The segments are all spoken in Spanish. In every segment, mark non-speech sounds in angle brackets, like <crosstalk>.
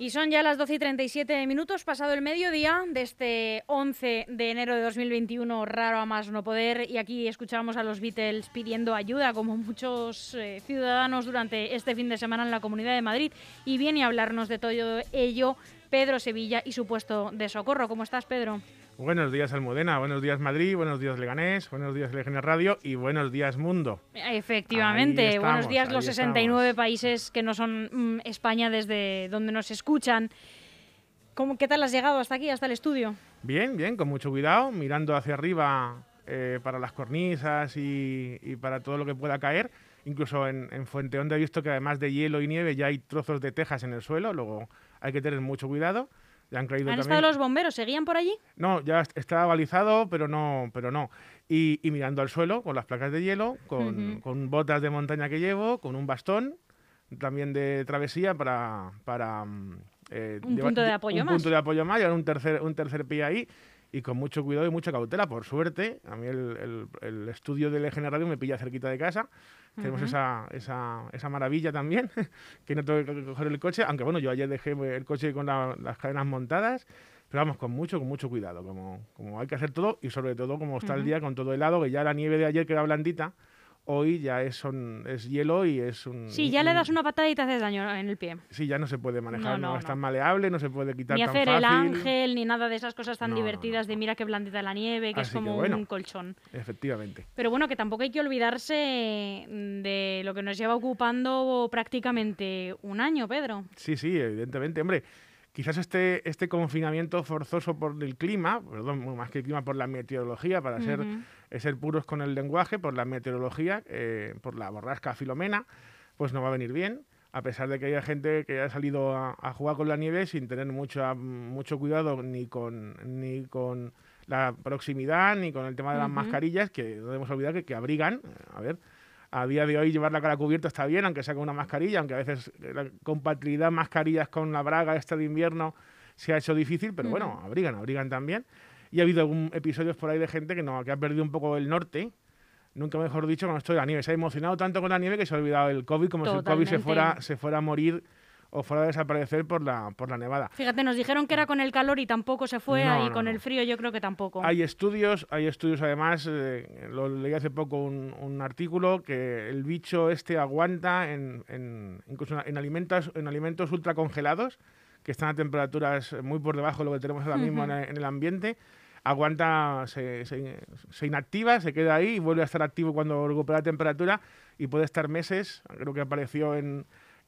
Y son ya las 12 y 37 minutos, pasado el mediodía de este 11 de enero de 2021, raro a más no poder. Y aquí escuchamos a los Beatles pidiendo ayuda, como muchos eh, ciudadanos durante este fin de semana en la Comunidad de Madrid. Y viene a hablarnos de todo ello Pedro Sevilla y su puesto de socorro. ¿Cómo estás, Pedro? Buenos días Almudena, buenos días Madrid, buenos días Leganés, buenos días Legiones Radio y buenos días Mundo. Efectivamente, estamos, buenos días los ahí 69 estamos. países que no son mm, España desde donde nos escuchan. ¿Cómo, ¿Qué tal has llegado hasta aquí, hasta el estudio? Bien, bien, con mucho cuidado, mirando hacia arriba eh, para las cornisas y, y para todo lo que pueda caer. Incluso en, en Fuente Honda he visto que además de hielo y nieve ya hay trozos de tejas en el suelo, luego hay que tener mucho cuidado. Ya han caído ¿Han también... estado los bomberos? ¿Seguían por allí? No, ya est- está balizado, pero no, pero no. Y, y mirando al suelo con las placas de hielo, con, Ujú. con botas de montaña que llevo, con un bastón también de travesía para, para mm, eh, Un punto de apoyo un más. punto de apoyo más, llevar un tercer, un tercer pie ahí y con mucho cuidado y mucha cautela. Por suerte, a mí el, el- el estudio del Eje Radio me pilla cerquita de casa. Tenemos Ujú. esa, esa, esa maravilla también, <laughs> que no tengo que coger el coche, aunque bueno, yo ayer dejé el coche con la- las cadenas montadas, pero vamos, con mucho, con mucho cuidado, como, como hay que hacer todo y sobre todo como está el Ujú. día con todo helado, que ya la nieve de ayer que era blandita, hoy ya es, son, es hielo y es un... Sí, ya le das una patada y te haces daño en el pie. Sí, ya no se puede manejar, No, no, no, es no. tan maleable, no se puede quitar Ni tan hacer fácil. el ángel, ni nada de esas cosas tan No, no, divertidas no. de mira qué blandita la nieve, que es Así que como bueno. un colchón. Efectivamente. Pero bueno, que tampoco hay que olvidarse de lo que nos lleva ocupando prácticamente un año, Pedro. Sí, sí, evidentemente. Hombre, quizás este, este confinamiento forzoso por el clima, perdón, más que el clima, por la meteorología, para ser, eh, ser puros con el lenguaje, por la meteorología, eh, por la borrasca filomena, pues no va a venir bien. A pesar de que haya gente que haya salido a, a jugar con la nieve sin tener mucho, mucho cuidado ni con, ni con la proximidad, ni con el tema de las mascarillas, que no debemos olvidar que, que abrigan. eh, A ver, a día de hoy llevar la cara cubierta está bien, aunque sea con una mascarilla, aunque a veces eh, la compatibilidad mascarillas con la braga esta de invierno se ha hecho difícil, pero bueno, abrigan, abrigan también. Y ha habido algún episodios por ahí de gente que no que ha perdido un poco el norte, nunca mejor dicho, con esto de la nieve. Se ha emocionado tanto con la nieve que se ha olvidado el COVID, como si el COVID se Totalmente. fuera, se fuera a morir o fuera a desaparecer por la, por la nevada. Fíjate, nos dijeron que era con el calor y tampoco se fue, No, y no, con no. el frío yo creo que tampoco. Hay estudios, hay estudios además, eh, lo leí hace poco un, un artículo, que el bicho este aguanta en, en- incluso en alimentos, en alimentos ultracongelados, que están a temperaturas muy por debajo de lo que tenemos ahora mismo en, Ujú. el- en el ambiente, aguanta, se, se- se inactiva, se queda ahí y vuelve a estar activo cuando recupera la temperatura y puede estar meses, creo que apareció en,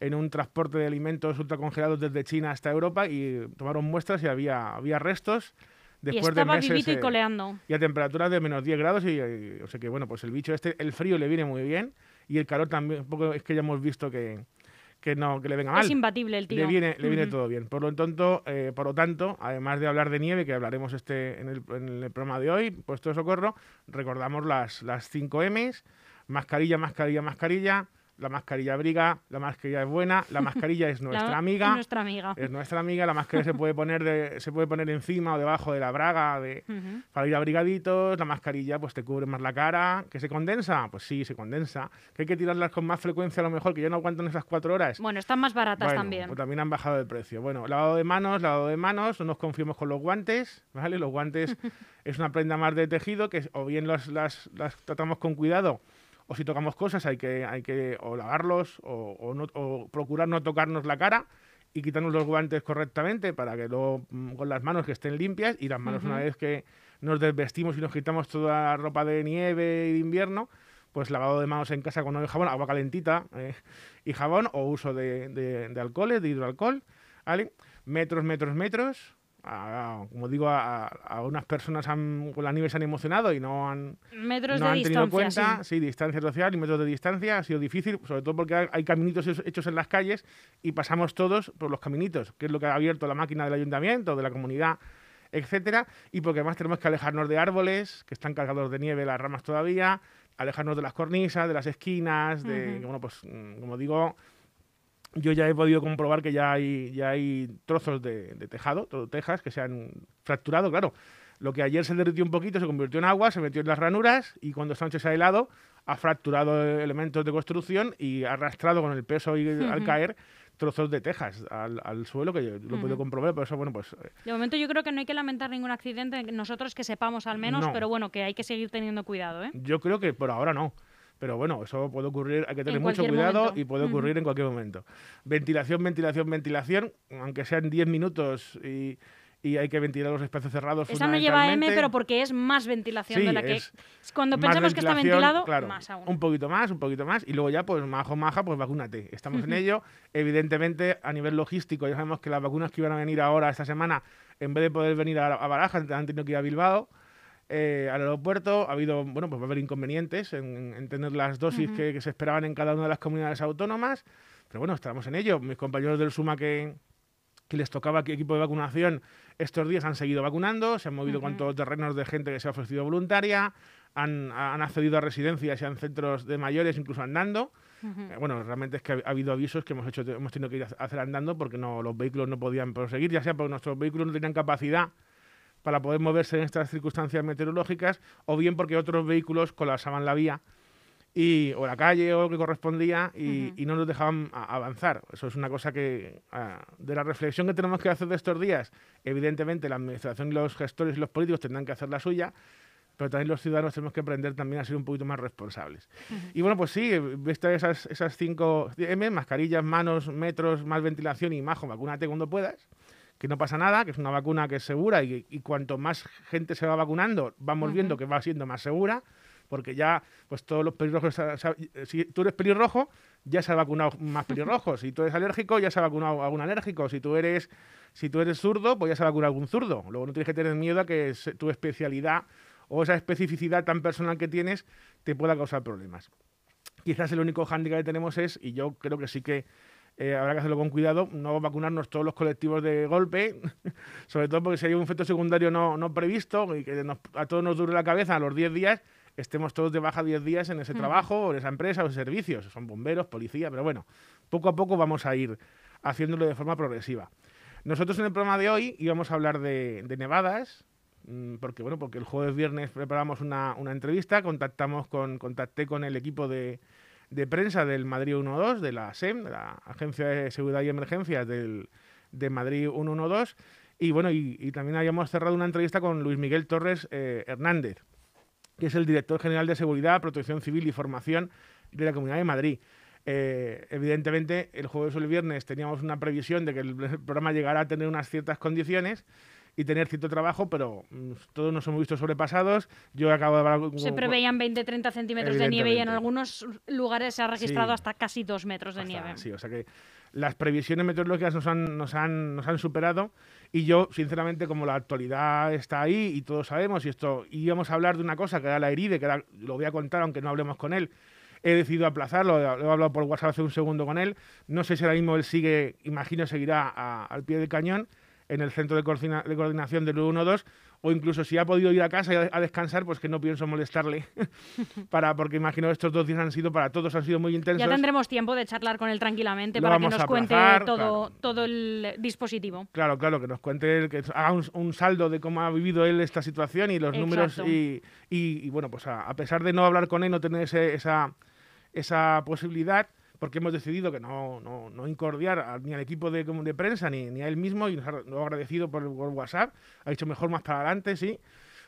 en un transporte de alimentos ultracongelados desde China hasta Europa y tomaron muestras y había, había restos. y Después de estaba meses, vivito y eh, coleando. y a temperaturas de menos 10 grados y, y, o sea que bueno pues el bicho este el frío le viene muy bien y el calor también un poco es que ya hemos visto que, que no que le venga mal Es imbatible el tío. le viene le viene Ujú. todo bien por lo tanto eh, por lo tanto además de hablar de nieve que hablaremos este en el, en el programa de hoy puesto de socorro recordamos las las 5 M's mascarilla mascarilla mascarilla la mascarilla abriga la mascarilla es buena la <laughs> mascarilla es La- nuestra amiga Nuestra amiga. es nuestra amiga la mascarilla se puede poner de- se puede poner encima o debajo de la braga de Ujú. para ir abrigaditos, la mascarilla pues te cubre más la cara, que se condensa, pues sí, se condensa, que hay que tirarlas con más frecuencia a lo mejor, que ya no aguantan esas cuatro horas. Bueno, están más baratas Bueno, también. pues también han bajado de precio. Bueno, lavado de manos, lavado de manos, no nos confiemos con los guantes, ¿vale? Los guantes <laughs> es una prenda más de tejido que o bien las, las, las tratamos con cuidado o si tocamos cosas hay que, hay que o lavarlos o, o no- o procurar no tocarnos la cara y quitarnos los guantes correctamente para que luego mm, con las manos que estén limpias y las manos una vez que nos desvestimos y nos quitamos toda la ropa de nieve y de invierno, pues lavado de manos en casa con el jabón, agua calentita eh, y jabón o uso de, de, de alcoholes, de hidroalcohol, ¿vale? Metros, metros, metros. A- como digo, a, a unas personas han- con la nieve se han emocionado y no han, Metros no de han tenido cuenta, sí. sí. distancia social y metros de distancia, ha sido difícil, sobre todo porque hay, caminitos hechos- en las calles y pasamos todos por los caminitos, que es lo que ha abierto la máquina del ayuntamiento, de la comunidad, etcétera, y porque además tenemos que alejarnos de árboles que están cargados de nieve las ramas todavía, alejarnos de las cornisas, de las esquinas, de, Ujú. bueno, pues mm, como digo, yo ya he podido comprobar que ya hay, ya hay trozos de, de tejado, todo tejas, que se han fracturado, claro. Lo que ayer se derritió un poquito se convirtió en agua, se metió en las ranuras y cuando noche se ha helado ha fracturado elementos de construcción y ha arrastrado con el peso y al caer trozos de tejas al, al suelo, que yo lo he podido Ujú. comprobar, por eso, bueno, pues eh, De momento yo creo que no hay que lamentar ningún accidente, nosotros que sepamos al menos, No. pero bueno, que hay que seguir teniendo cuidado, ¿eh? yo creo que por ahora no. Pero bueno, eso puede ocurrir, hay que tener En mucho cuidado momento. y puede ocurrir en cualquier momento. Ventilación, ventilación, ventilación, aunque sean 10 minutos y, y hay que ventilar los espacios cerrados. Esa no lleva M, pero porque es más ventilación Sí, de la que... es Cuando pensamos que está ventilado, claro, más aún. Un poquito más, un poquito más. Y luego ya, pues majo, maja, pues vacúnate. Estamos en ello. Evidentemente, a nivel logístico, ya sabemos que las vacunas que iban a venir ahora, esta semana, en vez de poder venir a, a Barajas, han tenido que ir a Bilbao. Eh, al aeropuerto ha habido, bueno, pues va a haber inconvenientes en, en tener las dosis Ujú. que, que se esperaban en cada una de las comunidades autónomas, pero bueno, estamos en ello. Mis compañeros del SUMA que, que les tocaba equipo de vacunación estos días han seguido vacunando, se han movido Ujú. cuantos terrenos de gente que se ha ofrecido voluntaria, han, han accedido a residencias y a centros de mayores, incluso andando. Eh, Bueno, realmente es que ha, ha habido avisos que hemos hecho, hemos tenido que ir a hacer andando porque no, los vehículos no podían proseguir, ya sea porque nuestros vehículos no tenían capacidad para poder moverse en estas circunstancias meteorológicas, o bien porque otros vehículos colapsaban la vía y, o la calle o lo que correspondía y, no nos dejaban avanzar. Eso es una cosa que, ah, de la reflexión que tenemos que hacer de estos días, evidentemente la administración y los gestores y los políticos tendrán que hacer la suya, pero también los ciudadanos tenemos que aprender también a ser un poquito más responsables. Y bueno, pues sí, vista esas, esas cinco M, mascarillas, manos, metros, más ventilación y majo, vacúnate cuando puedas, que no pasa nada, que es una vacuna que es segura y, y cuanto más gente se va vacunando, vamos viendo que va siendo más segura, porque ya, pues todos los pelirrojos, si tú eres pelirrojo, ya se ha vacunado más pelirrojos, si tú eres alérgico, ya se ha vacunado algún alérgico, si tú eres, si tú eres zurdo, pues ya se ha vacunado algún zurdo. Luego no tienes que tener miedo a que tu especialidad o esa especificidad tan personal que tienes te pueda causar problemas. Quizás el único hándicap que tenemos es, y yo creo que sí que eh, habrá que hacerlo con cuidado, no vacunarnos todos los colectivos de golpe, <laughs> sobre todo porque si hay un efecto secundario no, no previsto y que nos- a todos nos dure la cabeza a los 10 días, estemos todos de baja 10 días en ese Ujú. trabajo, o en esa empresa, o en servicios, son bomberos, policía, pero bueno, poco a poco vamos a ir haciéndolo de forma progresiva. Nosotros en el programa de hoy íbamos a hablar de, de nevadas, mm, porque bueno, porque el jueves viernes preparamos una, una entrevista, contactamos con, contacté con el equipo de, de prensa del Madrid 112, de la SEM, de la Agencia de Seguridad y Emergencias del, de Madrid 112, y bueno, y, también habíamos cerrado una entrevista con Luis Miguel Torres eh, Hernández, que es el director general de Seguridad, Protección Civil y Formación de la Comunidad de Madrid. Eh, evidentemente, el jueves o el viernes teníamos una previsión de que el programa llegara a tener unas ciertas condiciones y tener cierto trabajo, pero mm, todos nos hemos visto sobrepasados. Yo acabo de hablar con- Se preveían 20-30 centímetros de nieve y en algunos lugares se ha registrado Sí. hasta casi 2 metros de hasta- nieve. Sí, o sea que las previsiones meteorológicas nos han, nos, han, nos han superado y yo, sinceramente, como la actualidad está ahí y todos sabemos, y esto íbamos a hablar de una cosa que era la heride, que era- lo voy a contar aunque no hablemos con él, he decidido aplazarlo, lo he hablado por WhatsApp hace un segundo con él, no sé si ahora mismo él sigue, imagino seguirá a- al pie del cañón en el centro de, coordina- de coordinación del 112 o incluso si ha podido ir a casa a, a descansar, pues que no pienso molestarle <laughs> para porque imagino estos dos días han sido para todos han sido muy intensos. Ya tendremos tiempo de charlar con él tranquilamente Lo para que nos a cuente aplazar, todo, claro. todo el dispositivo. Claro, claro, que nos cuente, que haga un, un saldo de cómo ha vivido él esta situación y los números. Exacto. Y, y- y, bueno, pues a, a pesar de no hablar con él, no tener ese- esa, esa posibilidad, porque hemos decidido que no, no, no incordiar a- ni al equipo de, de prensa ni, ni a él mismo y nos ha, lo ha agradecido por, por WhatsApp. Ha dicho mejor más para adelante, sí.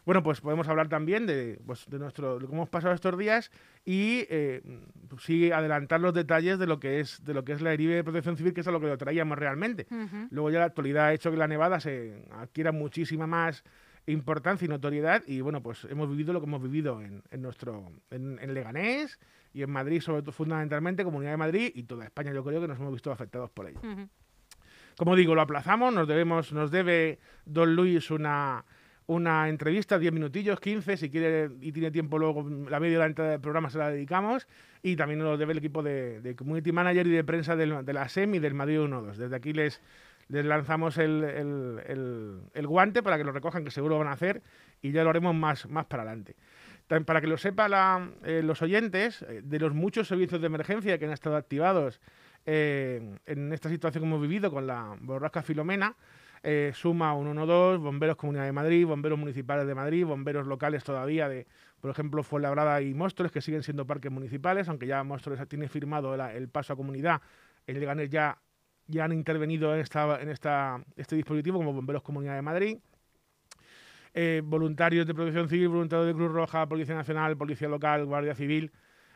Bueno, pues podemos hablar también de, pues, de nuestro, de cómo hemos pasado estos días y eh, pues sí adelantar los detalles de lo que es de lo que es la herida de protección civil, que es a lo que lo traíamos realmente. Ujú. Luego ya la actualidad ha hecho que la nevada se adquiera muchísima más importancia y notoriedad y bueno, pues hemos vivido lo que hemos vivido en, en nuestro en, en Leganés y en Madrid, sobre todo fundamentalmente, Comunidad de Madrid y toda España, yo creo que nos hemos visto afectados por ello. Como digo, lo aplazamos, nos debemos, nos debe Don Luis una, una entrevista, 10 minutillos, 15, si quiere y tiene tiempo luego, la media hora del programa se la dedicamos, y también nos debe el equipo de, Community Manager y de prensa de la SEM y del Madrid 1-2. Desde aquí les, les lanzamos el, el, guante para que lo recojan, que seguro van a hacer, y ya lo haremos más, más para adelante. Para que lo sepan eh, los oyentes, eh, de los muchos servicios de emergencia que han estado activados eh, en esta situación que hemos vivido con la borrasca Filomena, suma 112, Bomberos Comunidad de Madrid, Bomberos Municipales de Madrid, Bomberos locales todavía de, por ejemplo, Fuenlabrada y Móstoles, que siguen siendo parques municipales, aunque ya Móstoles tiene firmado el paso a comunidad, en Leganés ya ya han intervenido en, esta, en este dispositivo, como Bomberos Comunidad de Madrid. Eh, voluntarios de protección civil, voluntarios de Cruz Roja, Policía Nacional, Policía Local, Guardia Civil,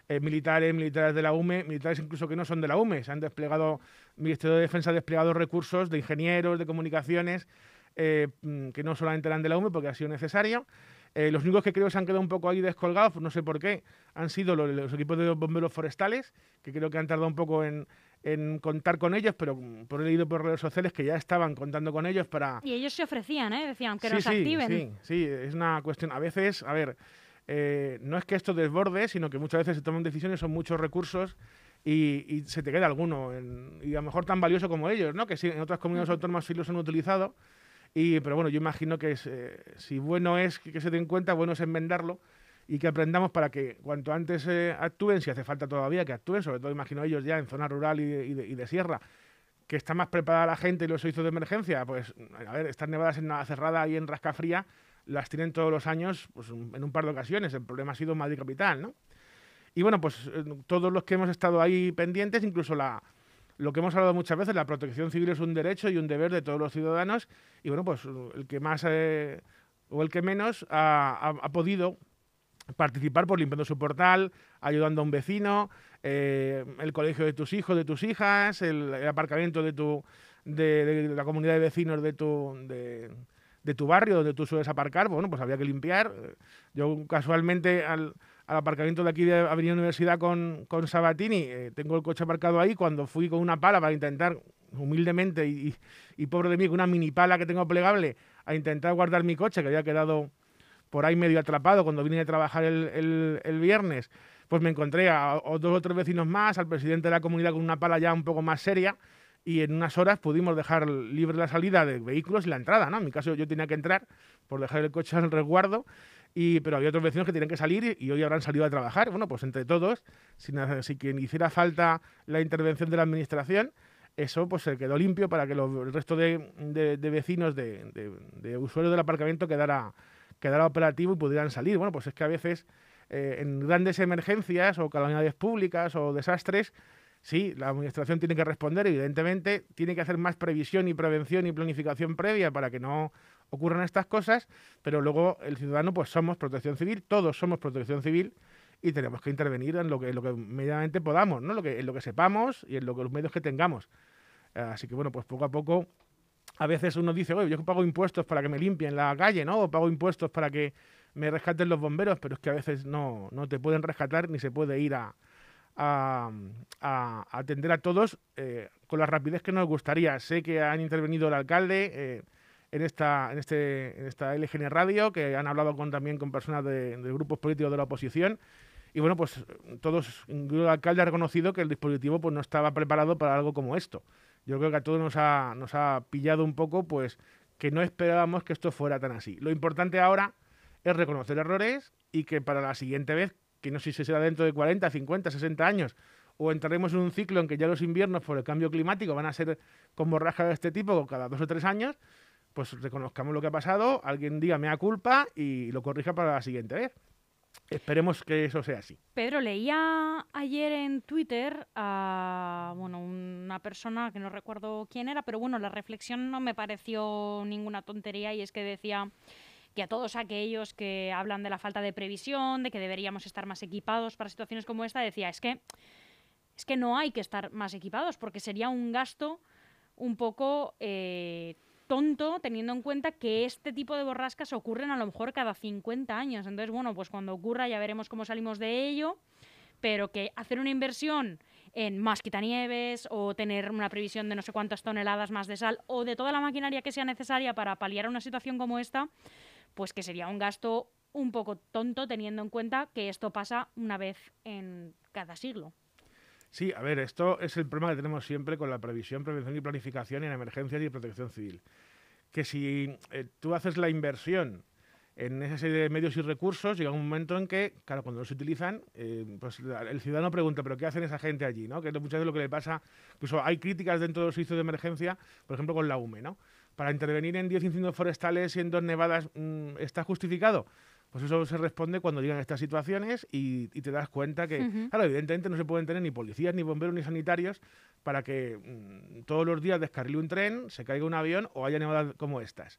eh, militares, militares de la UME, militares incluso que no son de la UME. Se han desplegado, el Ministerio de Defensa ha desplegado recursos de ingenieros, de comunicaciones, eh, mm, que no solamente eran de la UME porque ha sido necesario. los únicos que creo que se han quedado un poco ahí descolgados, no sé por qué, han sido los, los equipos de bomberos forestales, que creo que han tardado un poco en, en contar con ellos, pero por he leído por redes sociales que ya estaban contando con ellos para... Y ellos se ofrecían, ¿eh? Decían que nos activen. Sí, sí, es una cuestión. A veces, a ver, eh, no es que esto desborde, sino que muchas veces se toman decisiones, son muchos recursos y, se te queda alguno. y a lo mejor tan valioso como ellos, ¿no? Que sí, en otras comunidades autónomas sí los han utilizado. Y, pero bueno, yo imagino que eh, si bueno es que, que se den cuenta, bueno es enmendarlo y que aprendamos para que cuanto antes eh, actúen, si hace falta todavía que actúen, sobre todo imagino ellos ya en zona rural y, de, sierra, que está más preparada la gente y los servicios de emergencia, pues a ver, estas nevadas en cerrada y en Rascafría las tienen todos los años pues, en un par de ocasiones. El problema ha sido Madrid Capital, ¿no? Y bueno, pues eh, todos los que hemos estado ahí pendientes, incluso la, lo que hemos hablado muchas veces, la protección civil es un derecho y un deber de todos los ciudadanos. Y bueno, pues el que más eh, o el que menos ha podido participar por limpiando su portal, ayudando a un vecino, eh, el colegio de tus hijos, de tus hijas, el, aparcamiento de tu de, la comunidad de vecinos de tu de, tu barrio donde tú sueles aparcar, bueno, pues había que limpiar. Yo casualmente al, aparcamiento de aquí de Avenida Universidad con, con Sabatini, eh, tengo el coche aparcado ahí, cuando fui con una pala para intentar, humildemente y, y pobre de mí, con una mini pala que tengo plegable, a intentar guardar mi coche, que había quedado por ahí medio atrapado cuando vine a trabajar el, el, viernes, pues me encontré a, dos o tres vecinos más, al presidente de la comunidad con una pala ya un poco más seria, y en unas horas pudimos dejar libre la salida de vehículos y la entrada, ¿no? En mi caso yo tenía que entrar por dejar el coche al resguardo, y, pero había otros vecinos que tenían que salir y hoy habrán salido a trabajar. Bueno, pues entre todos, si, si quien hiciera falta la intervención de la administración, eso pues se quedó limpio para que el resto de, de, vecinos, de, de, usuarios del aparcamiento quedara quedara operativo y pudieran salir. Bueno, pues es que a veces eh, en grandes emergencias o calamidades públicas o desastres, sí, la administración tiene que responder, evidentemente, tiene que hacer más previsión y prevención y planificación previa para que no ocurran estas cosas, pero luego el ciudadano, pues somos protección civil, todos somos protección civil y tenemos que intervenir en lo que, lo que medianamente podamos, ¿no? Lo que, en lo que sepamos y en lo que, los medios que tengamos. Así que bueno, pues poco a poco a veces uno dice, oye, yo pago impuestos para que me limpien la calle, ¿no? O pago impuestos para que me rescaten los bomberos, pero es que a veces no, no te pueden rescatar ni se puede ir a, atender a todos eh, con la rapidez que nos gustaría. Sé que han intervenido el alcalde eh, en, esta, en, este, en esta LGN Radio, que han hablado con, también con personas de, de grupos políticos de la oposición. Y bueno, pues todos, el alcalde ha reconocido que el dispositivo pues, no estaba preparado para algo como esto yo creo que a todos nos ha, nos ha pillado un poco, pues que no esperábamos que esto fuera tan así. Lo importante ahora es reconocer errores y que para la siguiente vez, que no sé si será dentro de 40, 50, 60 años, o entraremos en un ciclo en que ya los inviernos por el cambio climático van a ser con borrajas de este tipo cada dos o tres años, pues reconozcamos lo que ha pasado, alguien diga mea culpa y lo corrija para la siguiente vez. Esperemos que eso sea así. Pedro, leía ayer en Twitter a bueno, una persona que no recuerdo quién era, pero bueno, la reflexión no me pareció ninguna tontería y es que decía que a todos aquellos que hablan de la falta de previsión, de que deberíamos estar más equipados para situaciones como esta, decía, es que es que no hay que estar más equipados porque sería un gasto un poco eh, tonto teniendo en cuenta que este tipo de borrascas ocurren a lo mejor cada 50 años. Entonces, bueno, pues cuando ocurra ya veremos cómo salimos de ello, pero que hacer una inversión en más quitanieves o tener una previsión de no sé cuántas toneladas más de sal o de toda la maquinaria que sea necesaria para paliar una situación como esta, pues que sería un gasto un poco tonto teniendo en cuenta que esto pasa una vez en cada siglo. Sí, a ver, esto es el problema que tenemos siempre con la previsión, prevención y planificación en emergencias y protección civil. Que si eh, tú haces la inversión en esa serie de medios y recursos, llega un momento en que, claro, cuando los utilizan, eh, pues el ciudadano pregunta, ¿pero qué hacen esa gente allí? ¿no? Que es muchas veces lo que le pasa. Incluso hay críticas dentro de los servicios de emergencia, por ejemplo, con la UME, ¿no? Para intervenir en 10 incendios forestales y en dos nevadas, mm, ¿está justificado? Pues eso se responde cuando llegan estas situaciones y, te das cuenta que, claro, evidentemente no se pueden tener ni policías, ni bomberos, ni sanitarios para que mm, todos los días descarrile un tren, se caiga un avión o haya nevadas como estas.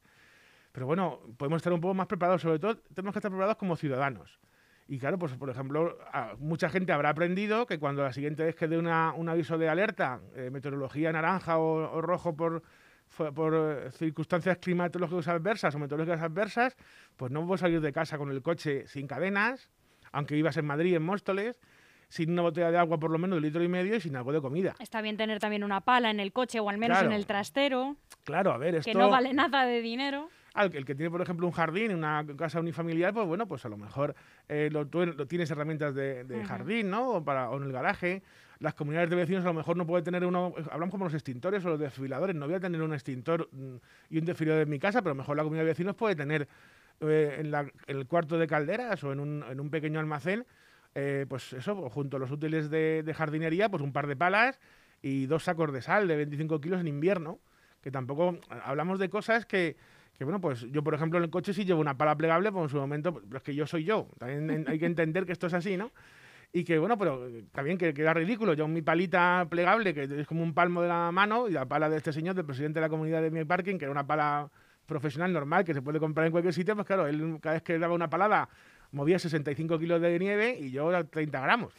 Pero bueno, podemos estar un poco más preparados, sobre todo tenemos que estar preparados como ciudadanos. Y claro, pues por ejemplo, mucha gente habrá aprendido que cuando la siguiente vez que dé una, un aviso de alerta, eh, meteorología naranja o rojo por por eh, circunstancias climatológicas adversas o meteorológicas adversas, pues no puedo salir de casa con el coche sin cadenas, aunque ibas en Madrid, en Móstoles, sin una botella de agua por lo menos de litro y medio y sin algo de comida. Está bien tener también una pala en el coche o al menos en el trastero. Claro, a ver, esto... Que no vale nada de dinero. El que tiene, por ejemplo, un jardín, una casa unifamiliar, pues bueno, pues a lo mejor eh, lo, tienes herramientas de, jardín, ¿no? O, para, o en el garaje las comunidades de vecinos a lo mejor no puede tener uno, hablamos como los extintores o los desfibriladores, no voy a tener un extintor mm, y un desfibrilador en mi casa, pero a lo mejor la comunidad de vecinos puede tener eh, en, el cuarto de calderas o en un, pequeño almacén, eh, pues eso, junto a los útiles de, jardinería, pues un par de palas y dos sacos de sal de 25 kilos en invierno, que tampoco hablamos de cosas que, que bueno, pues yo, por ejemplo, en el coche sí llevo una pala plegable, pues en su momento, pero es que yo soy yo. También hay que entender que esto es así, ¿no? y que bueno, pero también que queda ridículo. Yo mi palita plegable, que es como un palmo de la mano, y la pala de este señor, del presidente de la comunidad de mi parking, que era una pala profesional normal que se puede comprar en cualquier sitio, pues claro, él cada vez que daba una palada movía 65 kilos de nieve y yo 30 gramos.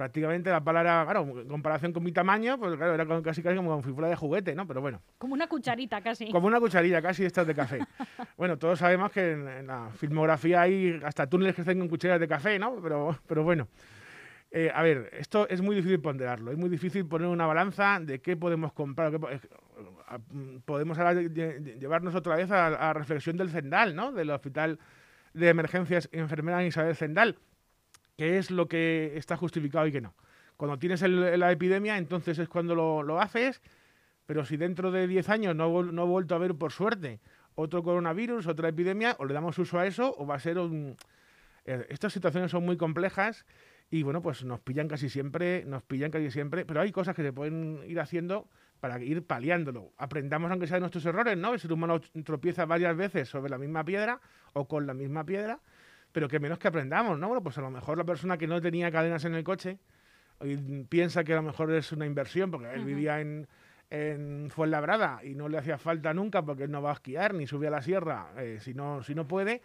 Prácticamente la pala era, claro, en comparación con mi tamaño, pues claro, era casi, casi como si fuera de juguete, ¿no? Pero bueno. Como una cucharita casi. Como una cucharilla casi estas de café. <laughs> bueno, todos sabemos que en, la filmografía hay hasta túneles que están con cucharas de café, ¿no? Pero, pero bueno. Eh, a ver, esto es muy difícil ponderarlo, es muy difícil poner una balanza de qué podemos comprar. Qué, podemos llevarnos otra vez a la reflexión del Zendal, ¿no? Del Hospital de Emergencias Enfermera Isabel Zendal. ¿Qué es lo que está justificado y qué no? Cuando tienes la epidemia, entonces es cuando lo, haces, pero si dentro de 10 años no, no he vuelto a ver, por suerte, otro coronavirus, otra epidemia, o le damos uso a eso, o va a ser un... Eh, estas situaciones son muy complejas y bueno, pues nos pillan casi siempre, nos pillan casi siempre, pero hay cosas que se pueden ir haciendo para ir paliándolo. Aprendamos aunque sea de nuestros errores, ¿no? El ser humano tropieza varias veces sobre la misma piedra o con la misma piedra, pero que menos que aprendamos, ¿no? Bueno, pues a lo mejor la persona que no tenía cadenas en el coche piensa que a lo mejor es una inversión porque él vivía en, en Fuenlabrada y no le hacía falta nunca porque él no va a esquiar ni sube a la sierra eh, si, no, si no puede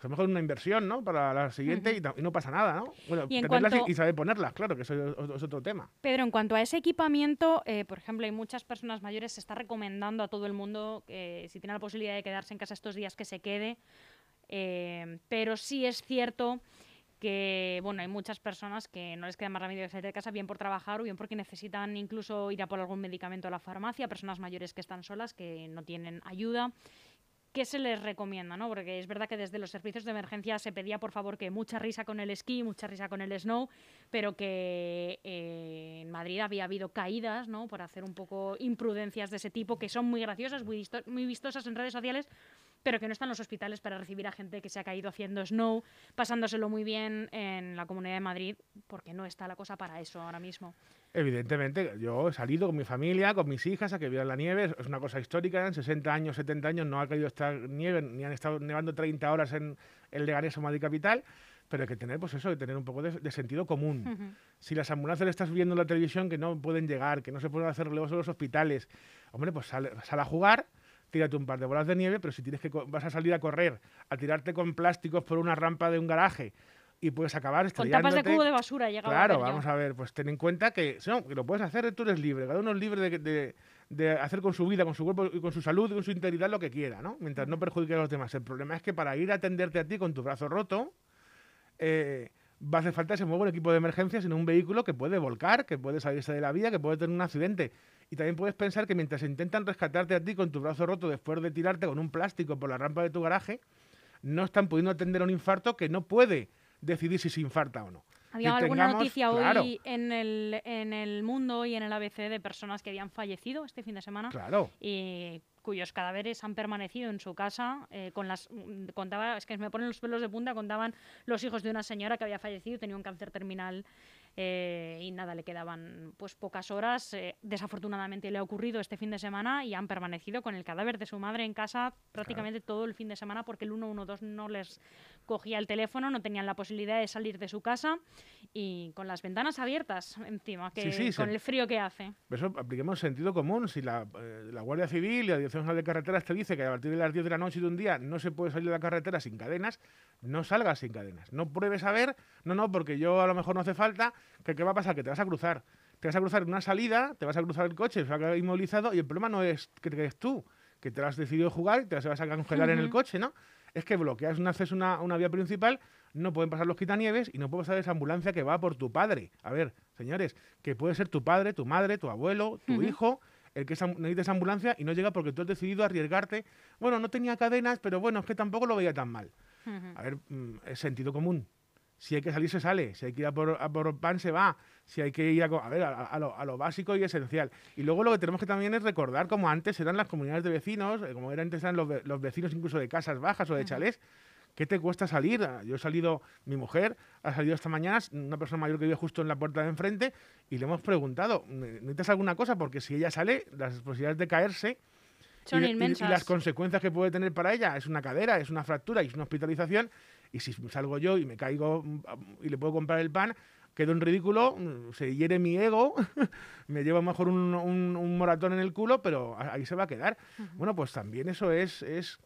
pues a lo mejor una inversión, ¿no? Para la siguiente y, no pasa nada, ¿no? Bueno, y tenerlas y, saber ponerlas, claro, que eso es, otro tema. Pedro, en cuanto a ese equipamiento, eh, por ejemplo, hay muchas personas mayores, se está recomendando a todo el mundo que si tiene la posibilidad de quedarse en casa estos días, que se quede. Eh, pero sí es cierto que bueno, hay muchas personas que no les queda más remedio que salir de casa, bien por trabajar o bien porque necesitan incluso ir a por algún medicamento a la farmacia, personas mayores que están solas, que no tienen ayuda ¿qué se les recomienda? ¿no? Porque es verdad que desde los servicios de emergencia se pedía, por favor, que mucha risa con el esquí, mucha risa con el snow, pero que eh, en Madrid había habido caídas, ¿no? Por hacer un poco imprudencias de ese tipo, que son muy graciosas, muy, muy vistosas en redes sociales, pero que no están los hospitales para recibir a gente que se ha caído haciendo snow, pasándoselo muy bien en la Comunidad de Madrid, porque no está la cosa para eso ahora mismo. Evidentemente, yo he salido con mi familia, con mis hijas, a que vieran la nieve, es una cosa histórica, en 60 años, 70 años no ha caído esta nieve, ni han estado nevando 30 horas en el Leganés o Madrid Capital, pero hay que tener, pues eso, de tener un poco de, sentido común. Si las ambulancias estás viendo en la televisión que no pueden llegar, que no se pueden hacer relevos en los hospitales, hombre, pues sal a jugar, tírate un par de bolas de nieve, pero si tienes que vas a salir a correr, a tirarte con plásticos por una rampa de un garaje y puedes acabar estrellándote. Con tapas de cubo de basura llega Claro, vamos a ver, pues ten en cuenta que, no, que lo puedes hacer, tú eres libre, cada uno es libre de, de, hacer con su vida, con su cuerpo y con su salud y con su integridad lo que quiera, ¿no? Mientras no perjudique a los demás. El problema es que para ir a atenderte a ti con tu brazo roto, eh, va a hacer falta ese nuevo equipo de emergencias en un vehículo que puede volcar, que puede salirse de la vía, que puede tener un accidente. Y también puedes pensar que mientras intentan rescatarte a ti con tu brazo roto después de tirarte con un plástico por la rampa de tu garaje, no están pudiendo atender a un infarto que no puede decidir si se infarta o no. Había Que alguna tengamos- noticia claro, hoy en el, en el mundo y en el ABC de personas que habían fallecido este fin de semana Claro. y cuyos cadáveres han permanecido en su casa. eh, con las mm, contaba, es que me ponen los pelos de punta, contaban los hijos de una señora que había fallecido, tenía un cáncer terminal eh, y nada, le quedaban pues pocas horas. eh, desafortunadamente le ha ocurrido este fin de semana y han permanecido con el cadáver de su madre en casa prácticamente todo el fin de semana porque el 112 no les cogía el teléfono, no tenían la posibilidad de salir de su casa y con las ventanas abiertas encima, que Sí, sí, con se- el frío que hace. Eso apliquemos sentido común. Si la, eh, la Guardia Civil y la Dirección General de Carreteras te dice que a partir de las 10 de la noche de un día no se puede salir de la carretera sin cadenas, no salgas sin cadenas. No pruebes a ver, no, no, porque yo a lo mejor no hace falta, que qué va a pasar, que te vas a cruzar. Te vas a cruzar en una salida, te vas a cruzar el coche, se va a quedar inmovilizado y el problema no es que te quedes tú, que te lo has decidido jugar y te vas a congelar en el coche, ¿no? Es que bloqueas un acceso a una, una vía principal, no pueden pasar los quitanieves y no puede pasar esa ambulancia que va por tu padre. A ver, señores, que puede ser tu padre, tu madre, tu abuelo, tu hijo, el que necesita esa ambulancia y no llega porque tú has decidido arriesgarte. Bueno, no tenía cadenas, pero bueno, es que tampoco lo veía tan mal. A ver, mm, es sentido común. Si hay que salir, se sale. Si hay que ir a por, a por pan, se va. Si hay que ir a... A ver, a, a lo, a lo básico y esencial. Y luego lo que tenemos que también es recordar cómo antes eran las comunidades de vecinos, eh, como eran antes eran los, los vecinos incluso de casas bajas o de chalés. ¿Qué te cuesta salir? Ah, Yo he salido, mi mujer ha salido esta mañana, una persona mayor que vive justo en la puerta de enfrente, y le hemos preguntado, ¿necesitas alguna cosa? Porque si ella sale, las posibilidades de caerse Son y, y- inmensas. y las consecuencias que puede tener para ella es una cadera, es una fractura y es una hospitalización. Y si salgo yo y me caigo y le puedo comprar el pan, quedo en ridículo, se hiere mi ego, <laughs> me lleva mejor un, un- un moratón en el culo, pero ahí se va a quedar. Bueno, pues también eso es, es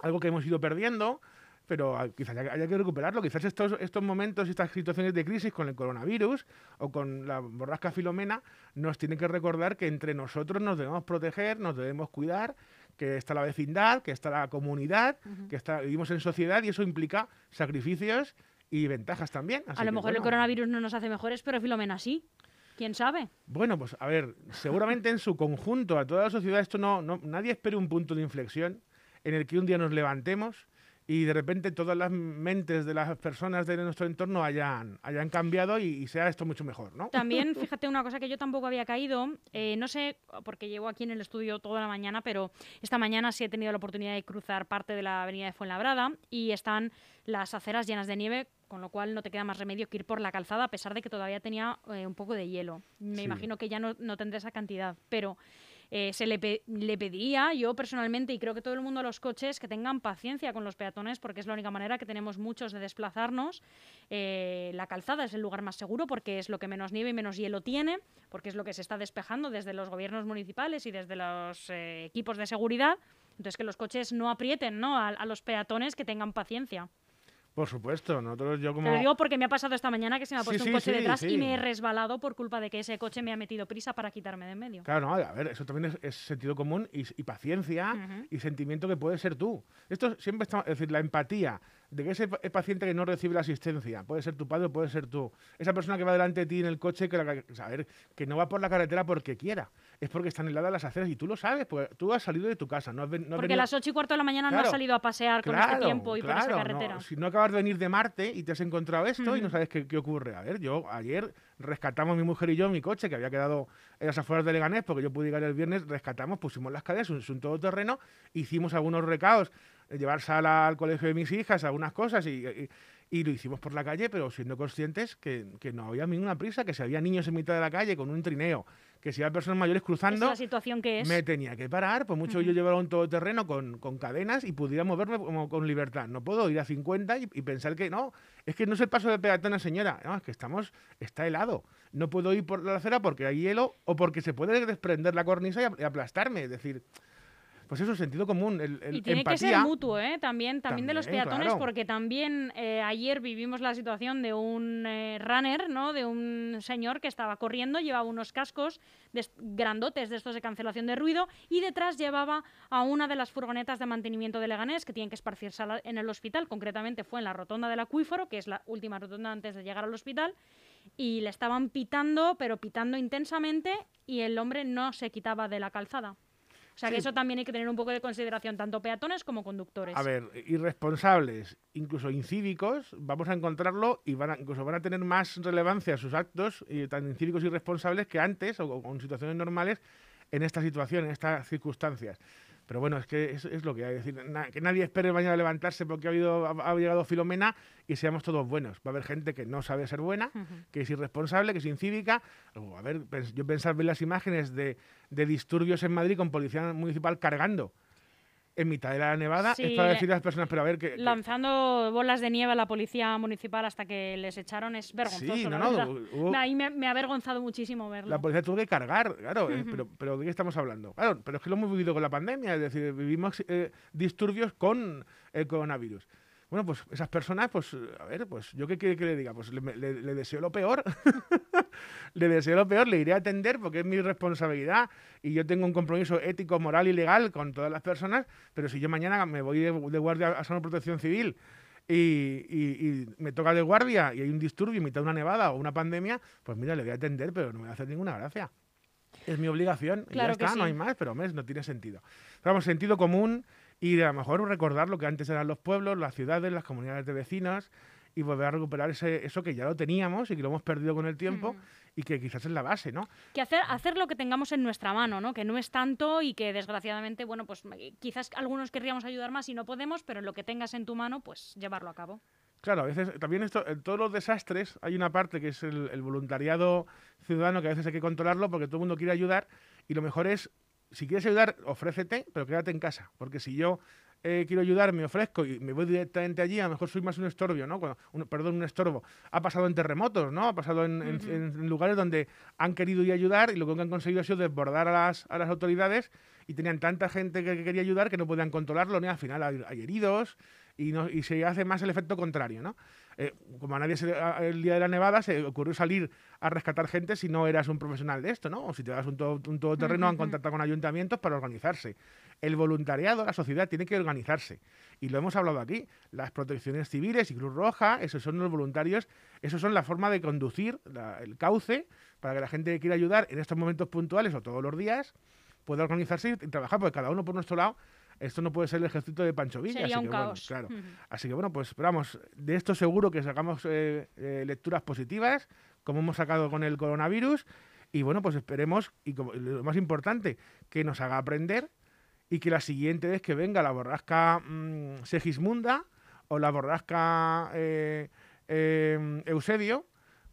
algo que hemos ido perdiendo. Pero ah, quizás haya, que recuperarlo. Quizás estos, estos momentos estas situaciones de crisis con el coronavirus o con la borrasca Filomena nos tienen que recordar que entre nosotros nos debemos proteger, nos debemos cuidar, que está la vecindad, que está la comunidad, que está, vivimos en sociedad y eso implica sacrificios y ventajas también. Así A lo que, mejor el coronavirus no nos hace mejores, pero Filomena sí. ¿Quién sabe? Bueno, pues a ver, seguramente en su conjunto, a toda la sociedad, esto no, no, nadie espere un punto de inflexión en el que un día nos levantemos y de repente todas las mentes de las personas de nuestro entorno hayan, hayan cambiado y, y sea esto mucho mejor, ¿no? También, <laughs> fíjate una cosa que yo tampoco había caído, eh, no sé, porque llevo aquí en el estudio toda la mañana, pero esta mañana sí he tenido la oportunidad de cruzar parte de la avenida de Fuenlabrada y están las aceras llenas de nieve, con lo cual no te queda más remedio que ir por la calzada, a pesar de que todavía tenía eh, un poco de hielo. Me Sí. imagino que ya no, no tendré esa cantidad, pero eh, se le, pe- le pediría yo personalmente, y creo que todo el mundo a los coches, que tengan paciencia con los peatones, porque es la única manera que tenemos muchos de desplazarnos. Eh, la calzada es el lugar más seguro porque es lo que menos nieve y menos hielo tiene, porque es lo que se está despejando desde los gobiernos municipales y desde los eh, equipos de seguridad. Entonces, que los coches no aprieten ¿no? A los peatones, que tengan paciencia. Por supuesto, nosotros yo como... Te lo digo porque me ha pasado esta mañana que se me ha puesto sí, un coche sí, detrás sí. y me he resbalado por culpa de que ese coche me ha metido prisa para quitarme de en medio. Claro, no, a ver, eso también es, es sentido común y, y paciencia y sentimiento que puede ser tú. Esto siempre está, es decir, la empatía de que ese pa- paciente que no recibe la asistencia, puede ser tu padre o puede ser tú. Esa persona que va delante de ti en el coche, que, la- ver, que no va por la carretera porque quiera, es porque están heladas las aceras y tú lo sabes, porque tú has salido de tu casa, no has, ven- no has Porque a las 8 y cuarto de la mañana no has salido a pasear con este tiempo y por esa carretera. no, si no acabas de venir de Marte y te has encontrado esto y no sabes qué, qué ocurre. A ver, yo ayer rescatamos mi mujer y yo mi coche que había quedado en las afueras de Leganés porque yo pude llegar el viernes, rescatamos, pusimos las cadenas, un, un todoterreno, hicimos algunos recados, llevar sal al colegio de mis hijas, algunas cosas y, y- y lo hicimos por la calle, pero siendo conscientes que, que no había ninguna prisa, que si había niños en mitad de la calle con un trineo, que si había personas mayores Es cruzando, la situación que es. me tenía que parar, por mucho yo llevara un todoterreno con, con cadenas y pudiera moverme como con libertad. No puedo ir a 50 y, y pensar que no, es que no es el paso de peatona, señora, no, es que estamos, está helado. No puedo ir por la acera porque hay hielo o porque se puede desprender la cornisa y aplastarme. Es decir, pues eso, sentido común, el, el Y tiene que ser mutuo, ¿eh? También, también, de los peatones, claro. porque también eh, ayer vivimos la situación de un eh, runner, ¿no? De un señor que estaba corriendo, llevaba unos cascos de grandotes de estos de cancelación de ruido y detrás llevaba a una de las furgonetas de mantenimiento de Leganés que tienen que esparcirse en el hospital, concretamente fue en la rotonda del acuífero, que es la última rotonda antes de llegar al hospital, y le estaban pitando, pero pitando intensamente, y el hombre no se quitaba de la calzada. O sea que eso también hay que tener un poco de consideración, tanto peatones como conductores. A ver, irresponsables, incluso incívicos, vamos a encontrarlo y van a, incluso van a tener más relevancia sus actos, y tan incívicos y irresponsables que antes o, o en situaciones normales en esta situación, en estas circunstancias. Pero bueno, es que es, es lo que hay. Es decir, na- que nadie espere mañana levantarse porque ha, habido, ha, ha llegado Filomena y seamos todos buenos. Va a haber gente que no sabe ser buena, que es irresponsable, que es incívica. O, a ver, pens- yo pensar ver las imágenes de, de disturbios en Madrid con policía municipal cargando en mitad de la nevada. Sí, es para le- decir a las personas, pero a ver, que, que- Lanzando bolas de nieve a la policía municipal hasta que les echaron es vergonzoso. Sí, no, no, hubo- Ahí me, me ha avergonzado muchísimo verlo. La policía tuvo que cargar, claro, eh, pero, pero ¿de qué estamos hablando? Claro, pero es que lo hemos vivido con la pandemia, es decir, vivimos eh, disturbios con el coronavirus. Bueno, pues esas personas, pues, a ver, pues, ¿yo qué quiere que le diga? Pues le, le- le deseo lo peor. <laughs> le deseo lo peor, le iré a atender porque es mi responsabilidad y yo tengo un compromiso ético, moral y legal con todas las personas, pero si yo mañana me voy de, de guardia a Salud Protección Civil y, y- y me toca de guardia y hay un disturbio en mitad de una nevada o una pandemia, pues mira, le voy a atender, pero no me va a hacer ninguna gracia. Es mi obligación, y Claro ya que está, no sí. hay más, pero hombre, no tiene sentido. Pero vamos, sentido común y a lo mejor recordar lo que antes eran los pueblos, las ciudades, las comunidades de vecinos y volver a recuperar ese, eso que ya lo teníamos y que lo hemos perdido con el tiempo Ujú. y que quizás es la base, ¿no? Que hacer, hacer lo que tengamos en nuestra mano, ¿no? Que no es tanto y que desgraciadamente, bueno, pues eh, quizás algunos querríamos ayudar más y no podemos, pero lo que tengas en tu mano, pues llevarlo a cabo. Claro, a veces también esto, en todos los desastres hay una parte que es el, el voluntariado ciudadano que a veces hay que controlarlo porque todo el mundo quiere ayudar y lo mejor es, si quieres ayudar, ofrécete, pero quédate en casa. Porque si yo eh, quiero ayudar, me ofrezco y me voy directamente allí, a lo mejor soy más un estorbio, ¿no? Cuando- un- perdón, un estorbo. Ha pasado en terremotos, ¿no? Ha pasado en, en- Ujú. en lugares donde han querido ir a ayudar y lo que han conseguido ha sido desbordar a las, a las autoridades y tenían tanta gente que, que quería ayudar que no podían controlarlo, ni al final hay, hay heridos y, no, y se hace más el efecto contrario, ¿no? Eh, como a nadie se, le- a- el día de la nevada se ocurrió salir a rescatar gente si no eras un profesional de esto, ¿no? O si te das un, todo- un todoterreno han contactado con ayuntamientos para organizarse. El voluntariado, la sociedad tiene que organizarse. Y lo hemos hablado aquí. Las protecciones civiles y Cruz Roja, esos son los voluntarios, esos son la forma de conducir la- el cauce para que la gente que quiera ayudar en estos momentos puntuales o todos los días pueda organizarse y trabajar, porque cada uno por nuestro lado, esto no puede ser el ejército de Pancho Villa. Sería así un que, bueno, claro. Así que bueno, pues esperamos, de esto seguro que sacamos eh, eh, lecturas positivas, como hemos sacado con el coronavirus, y bueno, pues esperemos, y como, lo más importante, que nos haga aprender y que la siguiente vez que venga la borrasca mm, Segismunda o la borrasca eh, Eusebio,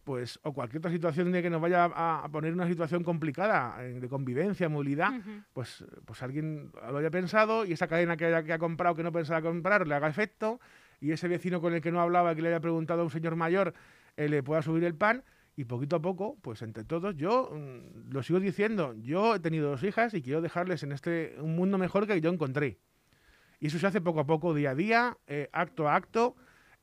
pues o cualquier otra situación de que nos vaya a, a poner una situación complicada eh, de convivencia, movilidad, pues, pues alguien lo haya pensado y esa cadena que, haya- que ha comprado que no pensaba comprar le haga efecto y ese vecino con el que no hablaba que le haya preguntado a un señor mayor eh, le pueda subir el pan y poquito a poco, pues entre todos, yo mm, lo sigo diciendo, yo he tenido dos hijas y quiero dejarles en este un mundo mejor que yo encontré. Y eso se hace poco a poco, día a día, eh, acto a acto.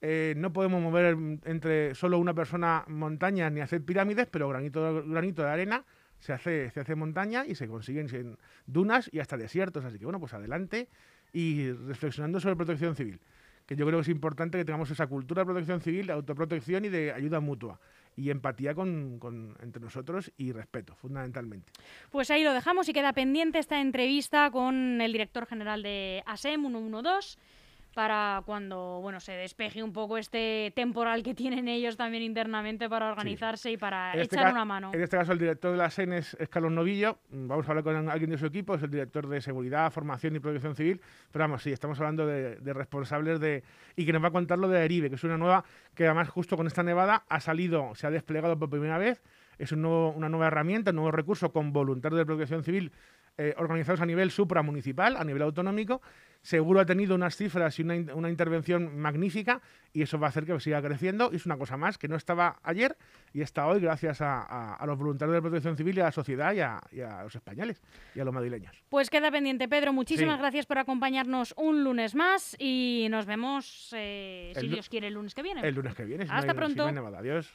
Eh, no podemos mover entre solo una persona montañas ni hacer pirámides, pero granito, granito de arena se hace, se hace montaña y se consiguen dunas y hasta desiertos. Así que bueno, pues adelante y reflexionando sobre protección civil, que yo creo que es importante que tengamos esa cultura de protección civil, de autoprotección y de ayuda mutua y empatía con- entre nosotros y respeto, fundamentalmente. Pues ahí lo dejamos y queda pendiente esta entrevista con el director general de ASEM 112 para cuando bueno se despeje un poco este temporal que tienen ellos también internamente para organizarse y para En este echar una mano. En este caso, el director de la SEN es, es Carlos Novillo. Vamos a hablar con alguien de su equipo, es el director de Seguridad, Formación y Protección Civil. Pero vamos, sí, estamos hablando de, de responsables de. y que nos va a contar lo de Eribe, que es una nueva que además, justo con esta nevada, ha salido, se ha desplegado por primera vez. Es un nuevo- una nueva herramienta, un nuevo recurso con voluntarios de protección civil eh, organizados a nivel supramunicipal, a nivel autonómico, seguro ha tenido unas cifras y una, una intervención magnífica y eso va a hacer que siga creciendo. Y es una cosa más que no estaba ayer y está hoy gracias a, a- a los voluntarios de protección civil y a la sociedad y a, y a los españoles y a los madrileños. Pues queda pendiente, Pedro. Muchísimas Sí. gracias por acompañarnos un lunes más y nos vemos, eh, si Dios quiere, el lunes que viene. El lunes que viene. si Hasta no hay pronto. Adiós.